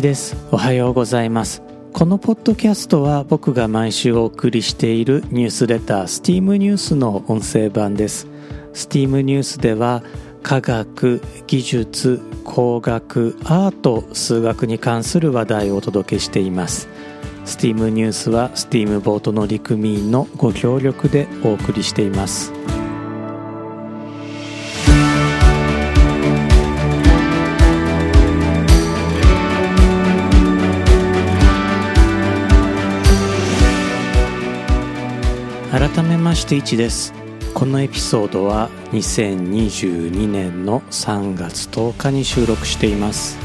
一です。おはようございます。このポッドキャストは僕が毎週お送りしているニュースレタースティームニュースの音声版です。スティームニュースでは科学技術工学アート数学に関する話題をお届けしています。スティームニュースはスティームボートの陸民のご協力でお送りしています。まして1です。このエピソードは2022年の3月10日に収録しています。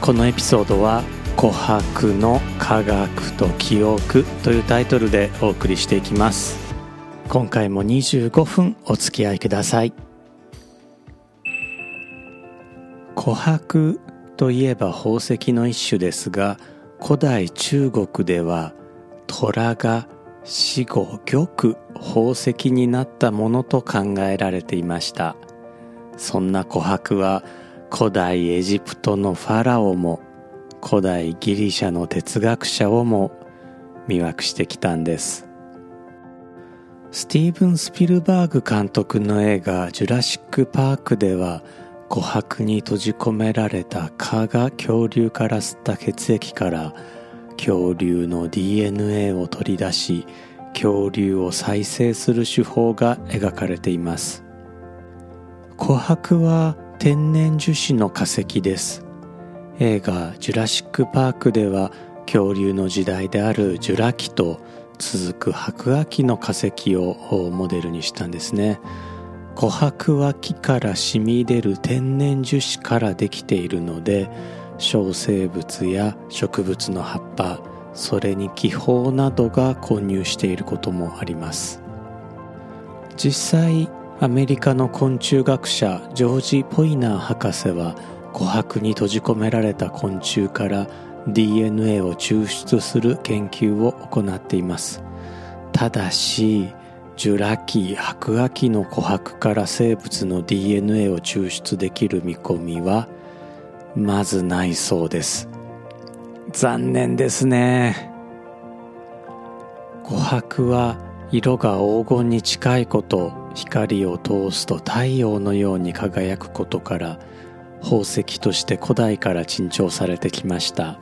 このエピソードは「琥珀の科学と記憶」というタイトルでお送りしていきます。今回も25分お付き合いください。琥珀といえば宝石の一種ですが古代中国では虎が死後玉宝石になったものと考えられていました。そんな琥珀は古代エジプトのファラオも古代ギリシャの哲学者をも魅惑してきたんです。スティーブン・スピルバーグ監督の映画「ジュラシック・パーク」では琥珀に閉じ込められた蚊が恐竜から吸った血液から恐竜の DNA を取り出し恐竜を再生する手法が描かれています。琥珀は天然樹脂の化石です。映画「ジュラシック・パーク」では恐竜の時代であるジュラ紀と続く白亜紀の化石をモデルにしたんですね。琥珀は木から染み出る天然樹脂からできているので小生物や植物の葉っぱそれに気泡などが混入していることもあります。実際アメリカの昆虫学者ジョージ・ポイナー博士は琥珀に閉じ込められた昆虫から DNA を抽出する研究を行っています。ただしジュラ紀白亜紀の琥珀から生物の DNA を抽出できる見込みはまずないそうです。残念ですね。琥珀は色が黄金に近いこと光を通すと太陽のように輝くことから宝石として古代から珍重されてきました。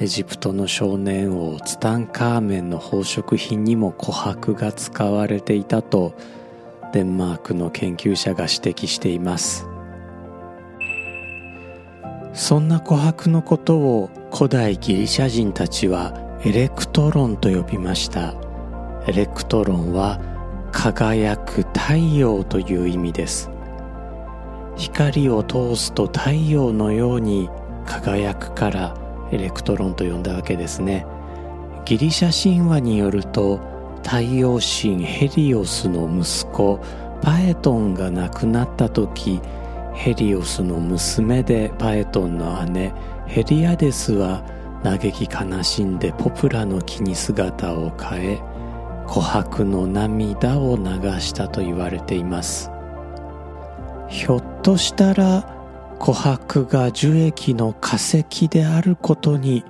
エジプトの少年王ツタンカーメンの宝飾品にも琥珀が使われていたとデンマークの研究者が指摘しています。そんな琥珀のことを古代ギリシャ人たちはエレクトロンと呼びました。エレクトロンは輝く太陽という意味です。光を通すと太陽のように輝くからエレクトロンと呼んだわけですね。ギリシャ神話によると太陽神ヘリオスの息子パエトンが亡くなった時ヘリオスの娘でパエトンの姉ヘリアデスは嘆き悲しんでポプラの木に姿を変え琥珀の涙を流したと言われています。ひょっとしたら琥珀が樹液の化石であることに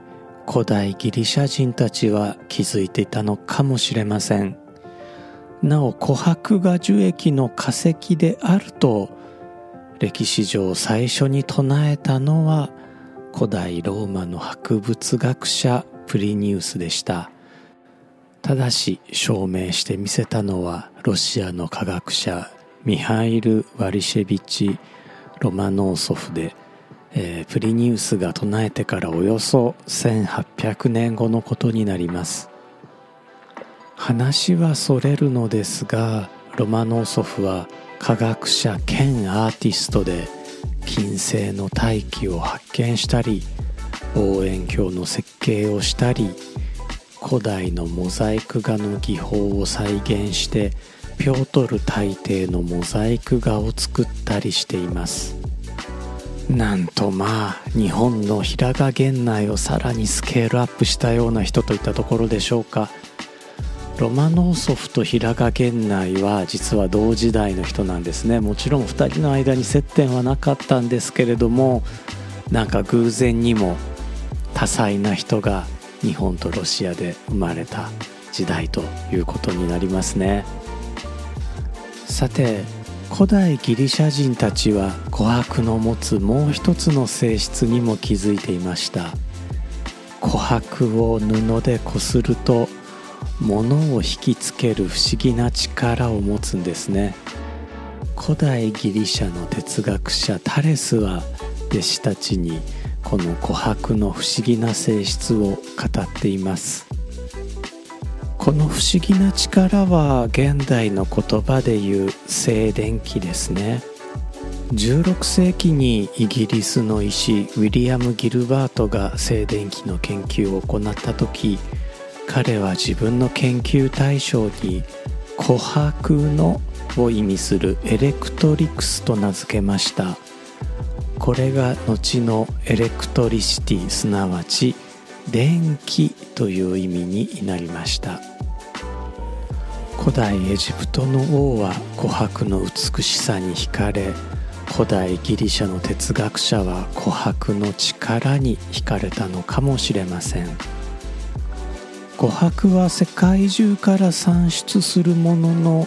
古代ギリシャ人たちは気づいていたのかもしれません。なお琥珀が樹液の化石であると歴史上最初に唱えたのは古代ローマの博物学者プリニウスでした。ただし証明してみせたのはロシアの科学者ミハイル・ワリシェビチ・ロマノーソフで、えー、プリニウスが唱えてからおよそ1800年後のことになります。話はそれるのですがロマノーソフは科学者兼アーティストで金星の大気を発見したり望遠鏡の設計をしたり古代のモザイク画の技法を再現してピョートル大帝のモザイク画を作ったりしています。なんとまあ日本の平賀源内をさらにスケールアップしたような人といったところでしょうか。ロマノーソフと平賀源内は実は同時代の人なんですね。もちろん2人の間に接点はなかったんですけれどもなんか偶然にも多彩な人が日本とロシアで生まれた時代ということになりますね。さて古代ギリシャ人たちは琥珀の持つもう一つの性質にも気づいていました。琥珀を布でこすると物を引きつける不思議な力を持つんですね。古代ギリシャの哲学者タレスは弟子たちにこの琥珀の不思議な性質を語っています。この不思議な力は現代の言葉で言う静電気ですね。16世紀にイギリスの医師ウィリアム・ギルバートが静電気の研究を行った時彼は自分の研究対象に琥珀のを意味する electrics と名付けました。これが後の electricity すなわち電気という意味になりました。古代エジプトの王は琥珀の美しさに惹かれ古代ギリシャの哲学者は琥珀の力に惹かれたのかもしれません。琥珀は世界中から産出するものの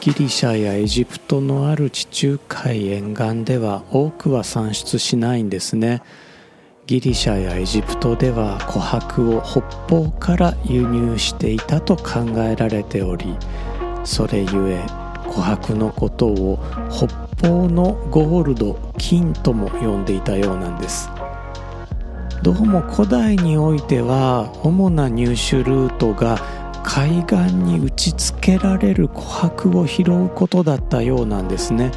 ギリシャやエジプトのある地中海沿岸では多くは産出しないんですね。ギリシャやエジプトでは琥珀を北方から輸入していたと考えられておりそれゆえ琥珀のことを北方のゴールド金とも呼んでいたようなんです。どうも古代においては主な入手ルートが海岸に打ちつけられる琥珀を拾うことだったようなんですね。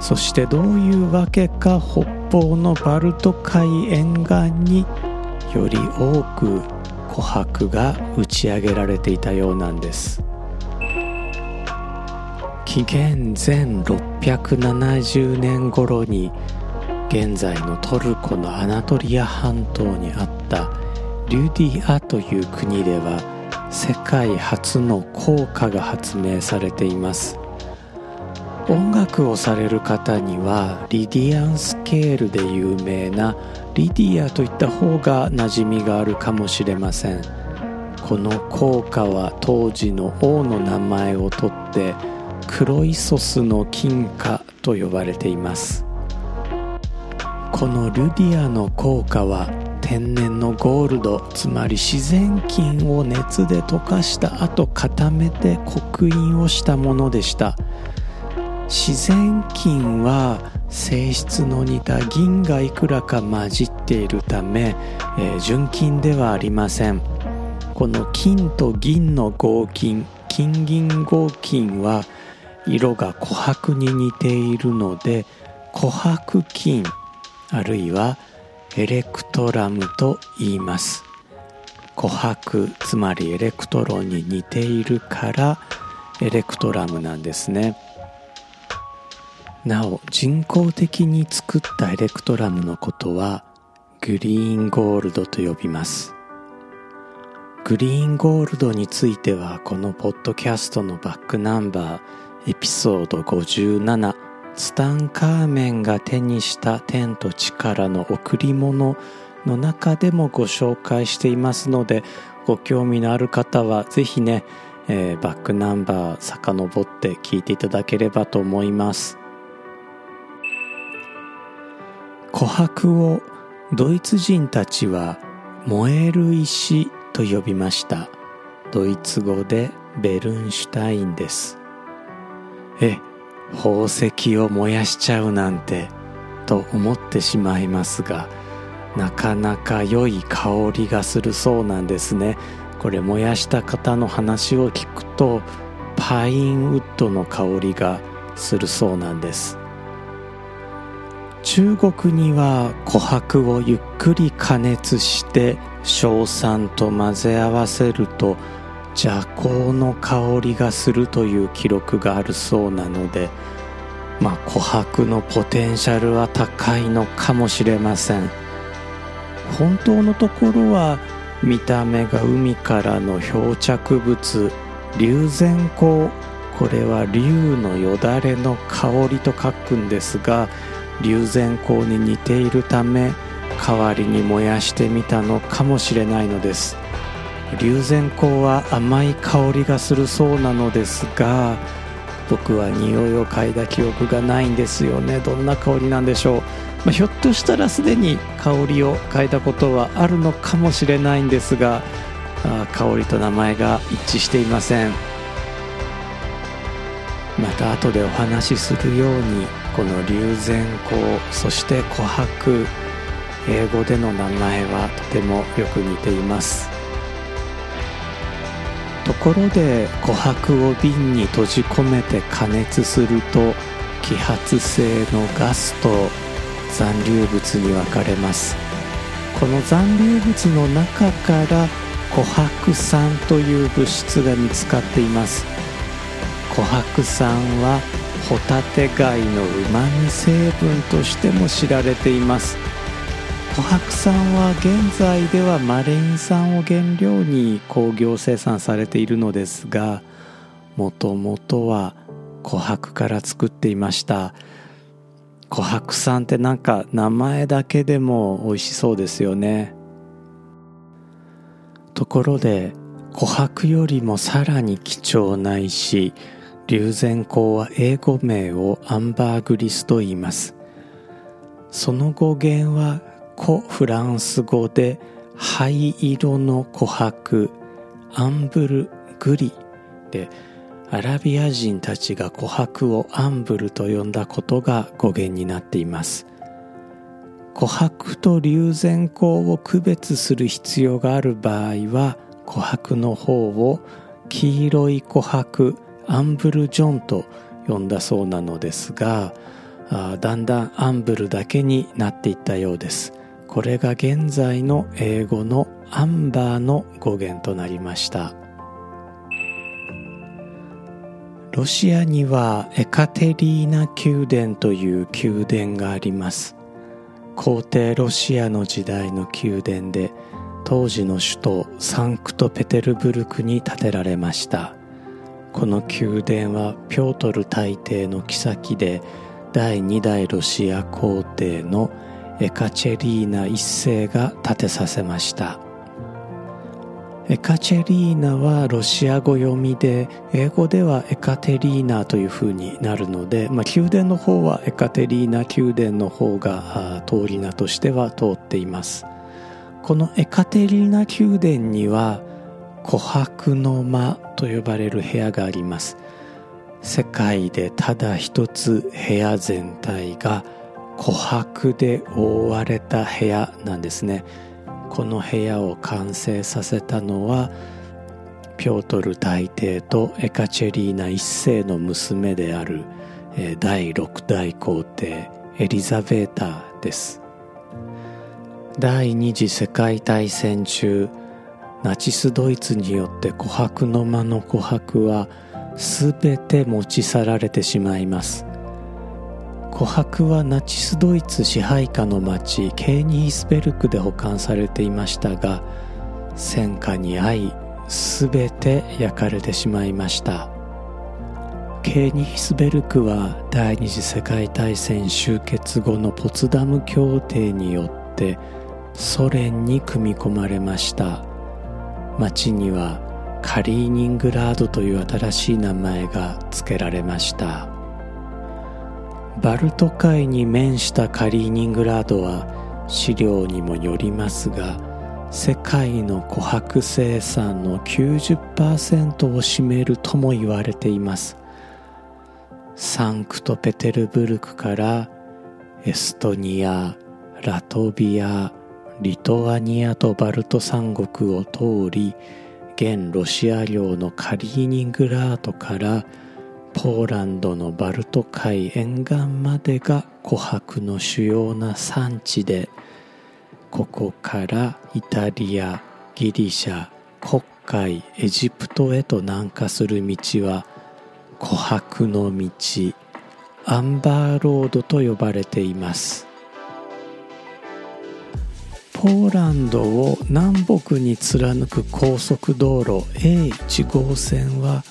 そしてどういうわけか北方のバルト海沿岸により多く琥珀が打ち上げられていたようなんです。紀元前670年頃に現在のトルコのアナトリア半島にあったリュディアという国では世界初の効果が発明されています。音楽をされる方にはリディアンスケールで有名なリディアといった方が馴染みがあるかもしれません。この効果は当時の王の名前をとってクロイソスの金貨と呼ばれています。このルディアの効果は天然のゴールドつまり自然金を熱で溶かした後固めて刻印をしたものでした。自然金は性質の似た銀がいくらか混じっているため、えー、純金ではありません。この金と銀の合金金銀合金は色が琥珀に似ているので琥珀金あるいはエレクトラムと言います。琥珀つまりエレクトロンに似ているからエレクトラムなんですね。なお人工的に作ったエレクトラムのことはグリーンゴールドと呼びます。グリーンゴールドについてはこのポッドキャストのバックナンバーエピソード57ツタンカーメンが手にした天と地からの贈り物の中でもご紹介していますのでご興味のある方はぜひね、えー、バックナンバー遡って聞いていただければと思います。琥珀をドイツ人たちは燃える石と呼びました。ドイツ語でベルンシュタインです。え宝石を燃やしちゃうなんてと思ってしまいますがなかなか良い香りがするそうなんですね。これ燃やした方の話を聞くとパインウッドの香りがするそうなんです。中国には琥珀をゆっくり加熱して硝酸と混ぜ合わせると邪香の香りがするという記録があるそうなのでまあ琥珀のポテンシャルは高いのかもしれません。本当のところは見た目が海からの漂着物龍涎香。これは龍のよだれの香りと書くんですが龍涎香に似ているため代わりに燃やしてみたのかもしれないのです。龍涎香は甘い香りがするそうなのですが僕は匂いを嗅いだ記憶がないんですよね。どんな香りなんでしょう、まあ、ひょっとしたらすでに香りを嗅いだことはあるのかもしれないんですがあ香りと名前が一致していません。また後でお話しするようにこの龍涎香そして琥珀英語での名前はとてもよく似ています。ところで琥珀を瓶に閉じ込めて加熱すると揮発性のガスと残留物に分かれます。この残留物の中から琥珀酸という物質が見つかっています。琥珀酸はホタテ貝のうまみ成分としても知られています。琥珀酸は現在ではマレイン酸を原料に工業生産されているのですがもともとは琥珀から作っていました。琥珀酸ってなんか名前だけでも美味しそうですよね。ところで琥珀よりもさらに貴重な石龍涎香は英語名をアンバーグリスと言います。その語源は古フランス語で灰色の琥珀アンブルグリでアラビア人たちが琥珀をアンブルと呼んだことが語源になっています。琥珀と龍涎香を区別する必要がある場合は琥珀の方を黄色い琥珀アンブルジョンと呼んだそうなのですがだんだんアンブルだけになっていったようです。これが現在の英語のアンバーの語源となりました。ロシアにはエカテリーナ宮殿という宮殿があります。皇帝ロシアの時代の宮殿で当時の首都サンクトペテルブルクに建てられました。この宮殿はピョートル大帝の妃で第2代ロシア皇帝のカチェリーナ一世が建てさせました。エカチェリーナはロシア語読みで英語ではエカテリーナというふうになるので、まあ、宮殿の方はエカテリーナ宮殿の方が通り名としては通っています。このエカテリーナ宮殿には琥珀の間と呼ばれる部屋があります。世界でただ一つ部屋全体が琥珀で覆われた部屋なんですね。この部屋を完成させたのはピョートル大帝とエカチェリーナ一世の娘である第六代皇帝エリザベータです。第二次世界大戦中ナチスドイツによって琥珀の間の琥珀は全て持ち去られてしまいます。琥珀はナチスドイツ支配下の町ケーニヒスベルクで保管されていましたが戦火に遭い全て焼かれてしまいました。ケーニヒスベルクは第二次世界大戦終結後のポツダム協定によってソ連に組み込まれました。町にはカリーニングラードという新しい名前が付けられました。バルト海に面したカリーニングラードは資料にもよりますが世界の琥珀生産の90%を占めるとも言われています。サンクトペテルブルクからエストニアラトビアリトアニアとバルト三国を通り現ロシア領のカリーニングラードからポーランドのバルト海沿岸までが琥珀の主要な産地でここからイタリアギリシャ黒海エジプトへと南下する道は琥珀の道アンバーロードと呼ばれています。ポーランドを南北に貫く高速道路 A1 号線は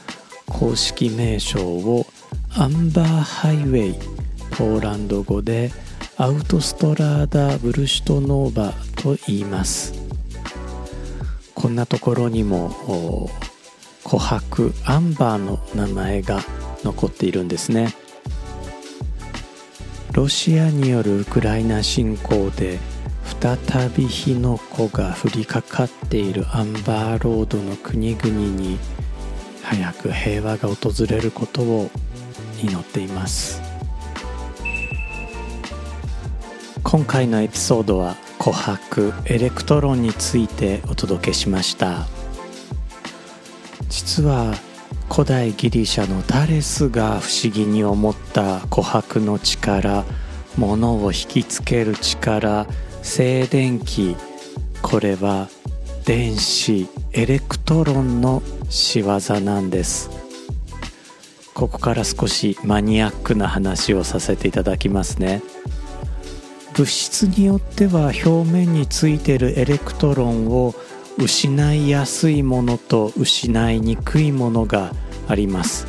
公式名称をアンバーハイウェイポーランド語でアウトストラーダ・ブルシュトノーバと言います。こんなところにも琥珀アンバーの名前が残っているんですね。ロシアによるウクライナ侵攻で再び火の粉が降りかかっているアンバーロードの国々に早く平和が訪れることを祈っています。今回のエピソードは琥珀エレクトロンについてお届けしました。実は古代ギリシャのタレスが不思議に思った琥珀の力物を引きつける力静電気これは電子エレクトロンの仕業なんです。ここから少しマニアックな話をさせていただきますね。物質によっては表面についているエレクトロンを失いやすいものと失いにくいものがあります。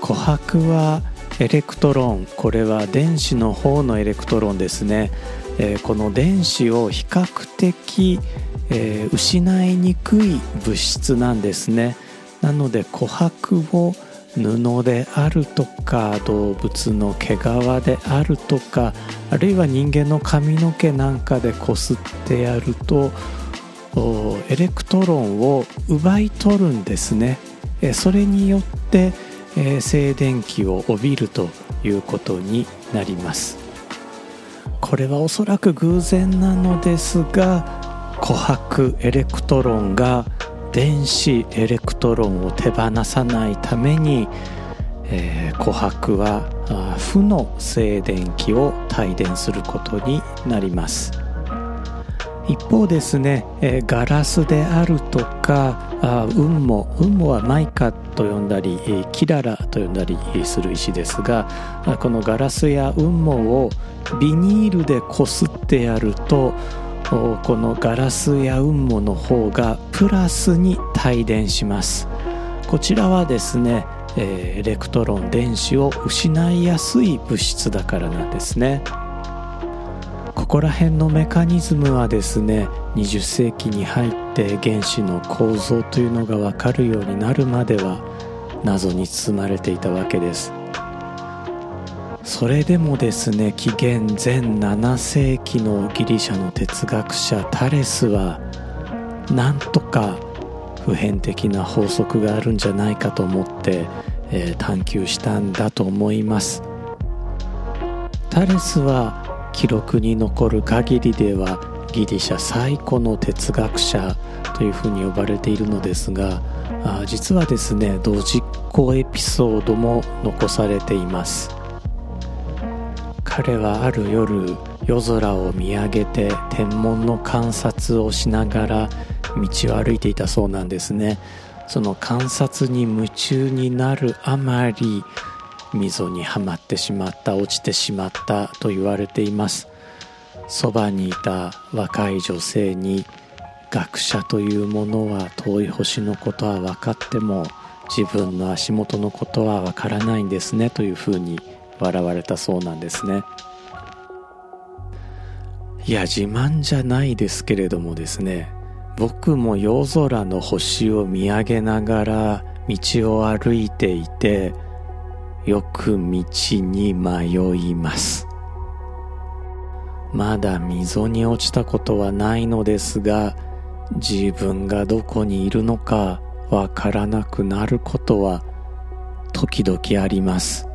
琥珀はエレクトロンこれは電子の方のエレクトロンですね、えー、この電子を比較的、えー、失いにくい物質なんですね。なので琥珀を布であるとか動物の毛皮であるとかあるいは人間の髪の毛なんかでこすってやるとエレクトロンを奪い取るんですね。それによってえ静電気を帯びるということになります。これはおそらく偶然なのですが琥珀エレクトロンが電子エレクトロンを手放さないために、えー、琥珀は負の静電気を帯電することになります。一方ですね、えー、ガラスであるとかあ雲母雲母はマイカと呼んだり、えー、キララと呼んだりする石ですがこのガラスや雲母をビニールでこすってやるとこのガラスや雲母の方がプラスに帯電します。こちらはですねえエレクトロン電子を失いやすい物質だからなんですね。ここら辺のメカニズムはですね20世紀に入って原子の構造というのが分かるようになるまでは謎に包まれていたわけです。それでもですね紀元前7世紀のギリシャの哲学者タレスはなんとか普遍的な法則があるんじゃないかと思って、えー、探求したんだと思います。タレスは記録に残る限りではギリシャ最古の哲学者というふうに呼ばれているのですがあ実はですね同実行エピソードも残されています。彼はある夜夜空を見上げて天文の観察をしながら道を歩いていたそうなんですね。その観察に夢中になるあまり溝にはまってしまった落ちてしまったと言われています。そばにいた若い女性に学者というものは遠い星のことは分かっても自分の足元のことは分からないんですねというふうに笑われたそうなんですね。いや自慢じゃないですけれどもですね僕も夜空の星を見上げながら道を歩いていてよく道に迷います。まだ溝に落ちたことはないのですが自分がどこにいるのかわからなくなることは時々あります。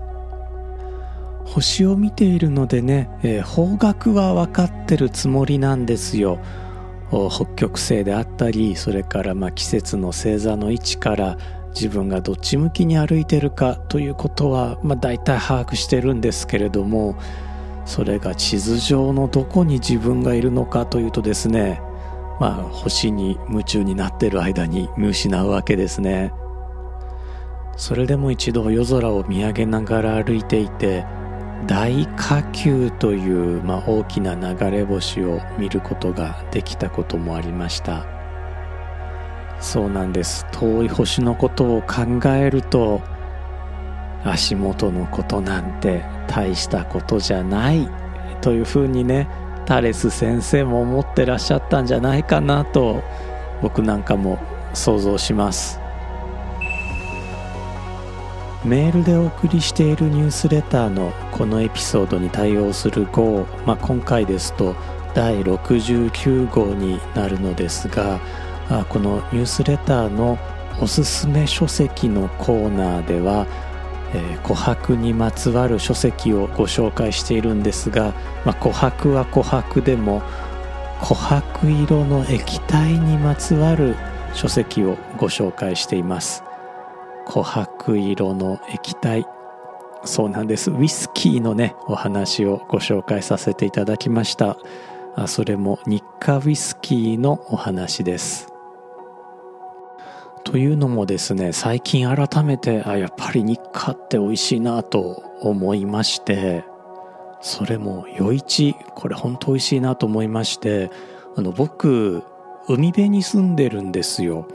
星を見ているのでね、えー、方角は分かってるつもりなんですよ。北極星であったりそれからま季節の星座の位置から自分がどっち向きに歩いてるかということは、まあ、大体把握してるんですけれどもそれが地図上のどこに自分がいるのかというとですねまあ星に夢中になってる間に見失うわけですね。それでも一度夜空を見上げながら歩いていて大火球という、まあ、大きな流れ星を見ることができたこともありました。そうなんです。遠い星のことを考えると足元のことなんて大したことじゃないというふうにねタレス先生も思ってらっしゃったんじゃないかなと僕なんかも想像します。メールでお送りしているニュースレターのこのエピソードに対応する号、まあ、今回ですと第69号になるのですがこのニュースレターのおすすめ書籍のコーナーではえー、琥珀にまつわる書籍をご紹介しているんですが、まあ、琥珀は琥珀でも琥珀色の液体にまつわる書籍をご紹介しています。琥珀色の液体。そうなんです。ウイスキーのねお話をご紹介させていただきました。あそれも日課ウイスキーのお話です。というのもですね最近改めてあやっぱり日課って美味しいなと思いましてそれも余市これ本当美味しいなと思いましてあの僕海辺に住んでるんですよ。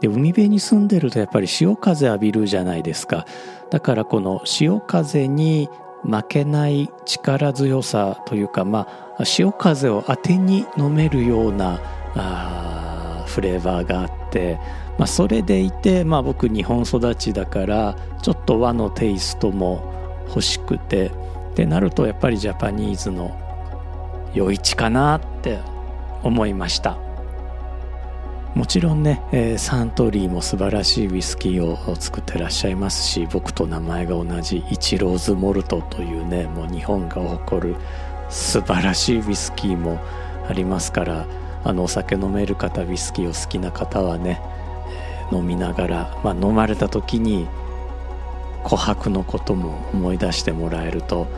で海辺に住んでるとやっぱり潮風浴びるじゃないですか。だからこの潮風に負けない力強さというかまあ潮風を当てに飲めるようなあフレーバーがあってまあ、それでいて、まあ、僕日本育ちだからちょっと和のテイストも欲しくてってなるとやっぱりジャパニーズの余市かなって思いました。もちろんね、えー、サントリーも素晴らしいウイスキーを作ってらっしゃいますし僕と名前が同じイチローズモルトというねもう日本が誇る素晴らしいウイスキーもありますからあのお酒飲める方ウイスキーを好きな方はね飲みながら、まあ、飲まれた時に琥珀のことも思い出してもらえると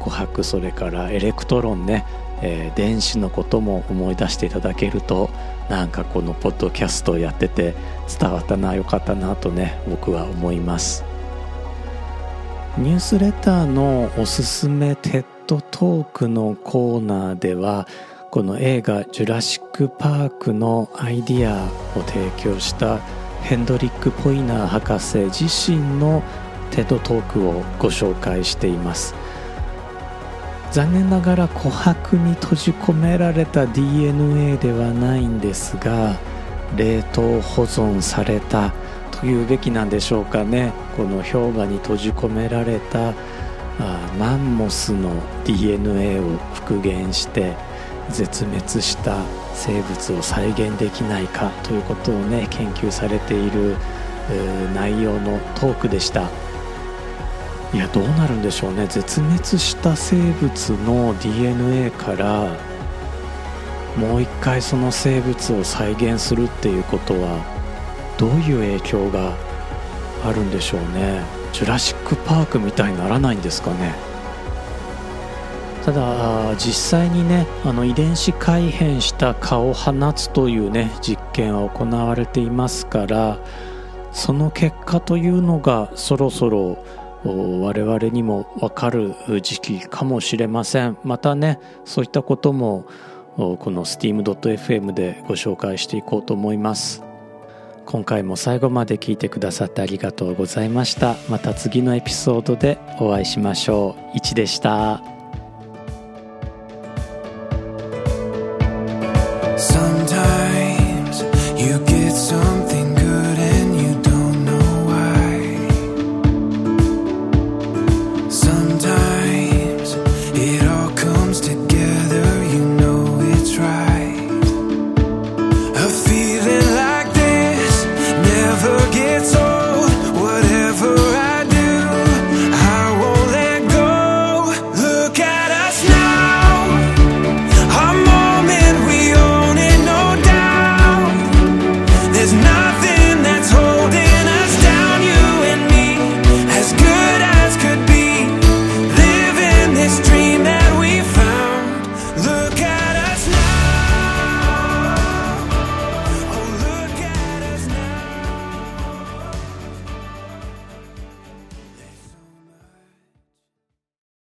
琥珀それからエレクトロンね、えー、電子のことも思い出していただけるとなんかこのポッドキャストをやってて伝わったなよかったなとね僕は思います。ニュースレターのおすすめ TED トークのコーナーではこの映画「ジュラシック・パーク」のアイディアを提供したヘンドリック・ポイナー博士自身のテッドトークをご紹介しています。残念ながら琥珀に閉じ込められた DNA ではないんですが冷凍保存されたというべきなんでしょうかね。この氷河に閉じ込められたあマンモスの DNA を復元して絶滅した生物を再現できないかということをね研究されている内容のトークでした。いやどうなるんでしょうね。絶滅した生物の DNA からもう一回その生物を再現するっていうことはどういう影響があるんでしょうね。ジュラシック・パークみたいにならないんですかね。ただ実際にねあの遺伝子改変した蚊を放つというね実験は行われていますからその結果というのがそろそろ我々にも分かる時期かもしれません。またねそういったこともこの steam.fm でご紹介していこうと思います。今回も最後まで聞いてくださってありがとうございました。また次のエピソードでお会いしましょう。1でした。